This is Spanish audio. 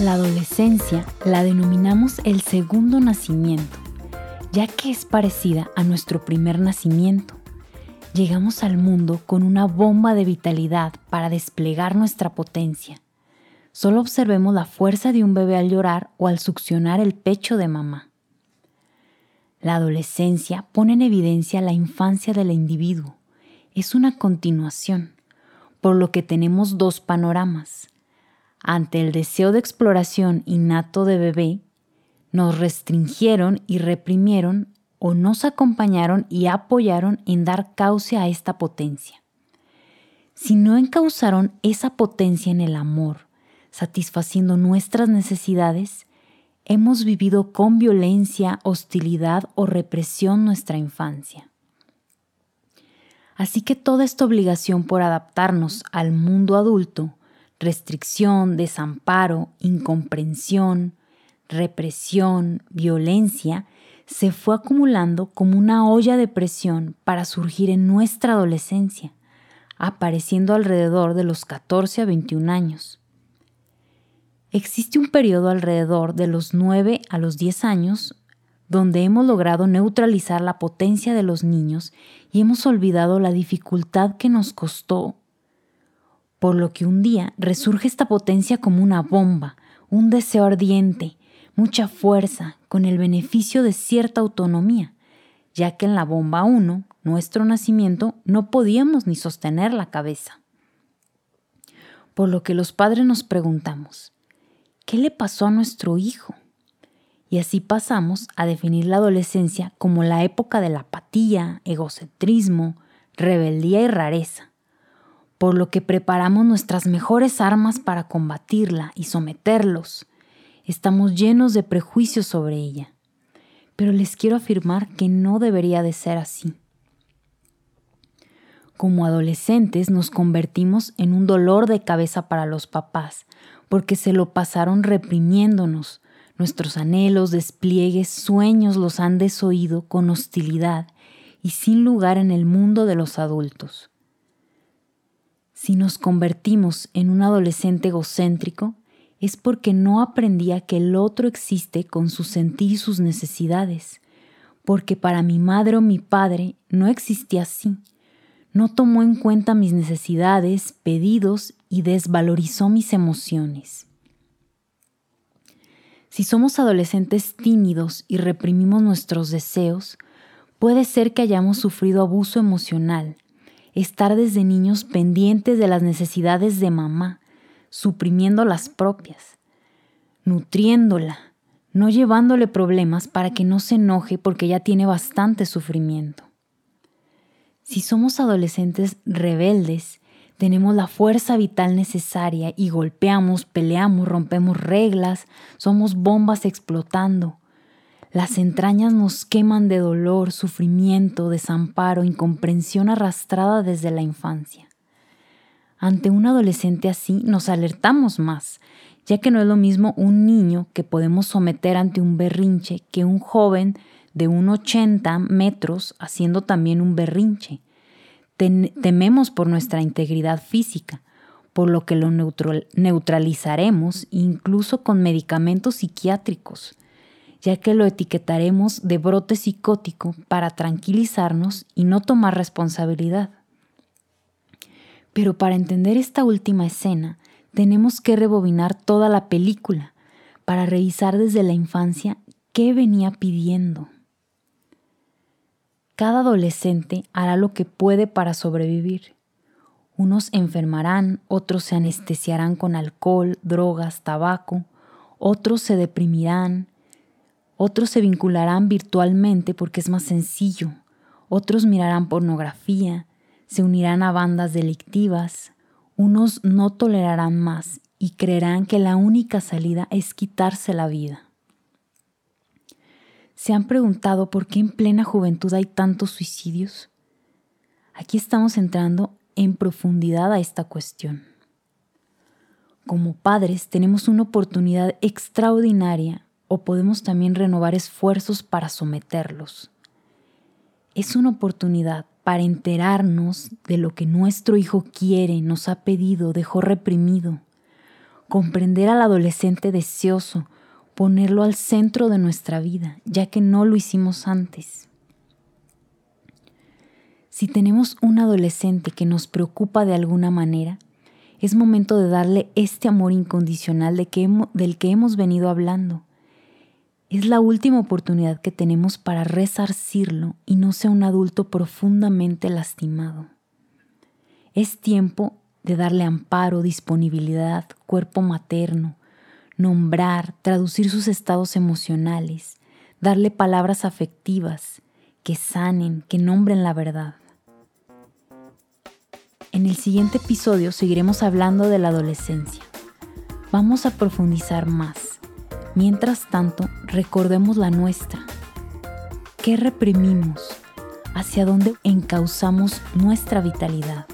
La adolescencia la denominamos el segundo nacimiento, ya que es parecida a nuestro primer nacimiento. Llegamos al mundo con una bomba de vitalidad para desplegar nuestra potencia. Solo observemos la fuerza de un bebé al llorar o al succionar el pecho de mamá. La adolescencia pone en evidencia la infancia del individuo. Es una continuación, por lo que tenemos dos panoramas ante el deseo de exploración innato de bebé, nos restringieron y reprimieron o nos acompañaron y apoyaron en dar cauce a esta potencia. Si no encauzaron esa potencia en el amor, satisfaciendo nuestras necesidades, hemos vivido con violencia, hostilidad o represión nuestra infancia. Así que toda esta obligación por adaptarnos al mundo adulto restricción, desamparo, incomprensión, represión, violencia, se fue acumulando como una olla de presión para surgir en nuestra adolescencia, apareciendo alrededor de los 14 a 21 años. Existe un periodo alrededor de los 9 a los 10 años donde hemos logrado neutralizar la potencia de los niños y hemos olvidado la dificultad que nos costó por lo que un día resurge esta potencia como una bomba, un deseo ardiente, mucha fuerza, con el beneficio de cierta autonomía, ya que en la bomba 1, nuestro nacimiento, no podíamos ni sostener la cabeza. Por lo que los padres nos preguntamos, ¿qué le pasó a nuestro hijo? Y así pasamos a definir la adolescencia como la época de la apatía, egocentrismo, rebeldía y rareza por lo que preparamos nuestras mejores armas para combatirla y someterlos. Estamos llenos de prejuicios sobre ella, pero les quiero afirmar que no debería de ser así. Como adolescentes nos convertimos en un dolor de cabeza para los papás, porque se lo pasaron reprimiéndonos. Nuestros anhelos, despliegues, sueños los han desoído con hostilidad y sin lugar en el mundo de los adultos. Si nos convertimos en un adolescente egocéntrico, es porque no aprendía que el otro existe con su sentir y sus necesidades, porque para mi madre o mi padre no existía así. No tomó en cuenta mis necesidades, pedidos y desvalorizó mis emociones. Si somos adolescentes tímidos y reprimimos nuestros deseos, puede ser que hayamos sufrido abuso emocional, estar desde niños pendientes de las necesidades de mamá, suprimiendo las propias, nutriéndola, no llevándole problemas para que no se enoje porque ya tiene bastante sufrimiento. Si somos adolescentes rebeldes, tenemos la fuerza vital necesaria y golpeamos, peleamos, rompemos reglas, somos bombas explotando, las entrañas nos queman de dolor, sufrimiento, desamparo, incomprensión arrastrada desde la infancia. Ante un adolescente así nos alertamos más, ya que no es lo mismo un niño que podemos someter ante un berrinche que un joven de un 80 metros haciendo también un berrinche. tememos por nuestra integridad física, por lo que lo neutralizaremos incluso con medicamentos psiquiátricos ya que lo etiquetaremos de brote psicótico para tranquilizarnos y no tomar responsabilidad. Pero para entender esta última escena, tenemos que rebobinar toda la película para revisar desde la infancia qué venía pidiendo. Cada adolescente hará lo que puede para sobrevivir. Unos enfermarán, otros se anestesiarán con alcohol, drogas, tabaco, otros se deprimirán, otros se vincularán virtualmente porque es más sencillo. Otros mirarán pornografía, se unirán a bandas delictivas. Unos no tolerarán más y creerán que la única salida es quitarse la vida. ¿Se han preguntado por qué en plena juventud hay tantos suicidios? Aquí estamos entrando en profundidad a esta cuestión. Como padres tenemos una oportunidad extraordinaria o podemos también renovar esfuerzos para someterlos. es una oportunidad para enterarnos de lo que nuestro hijo quiere, nos ha pedido, dejó reprimido. Comprender al adolescente deseoso, ponerlo al centro de nuestra vida, ya que no lo hicimos antes. Si tenemos un adolescente que nos preocupa de alguna manera, es momento de darle este amor incondicional del que hemos venido hablando. Es la última oportunidad que tenemos para resarcirlo y no sea un adulto profundamente lastimado. Es tiempo de darle amparo, disponibilidad, cuerpo materno, nombrar, traducir sus estados emocionales, darle palabras afectivas que sanen, que nombren la verdad. En el siguiente episodio seguiremos hablando de la adolescencia. Vamos a profundizar más. Mientras tanto, recordemos la nuestra. ¿Qué reprimimos? ¿Hacia dónde encauzamos nuestra vitalidad?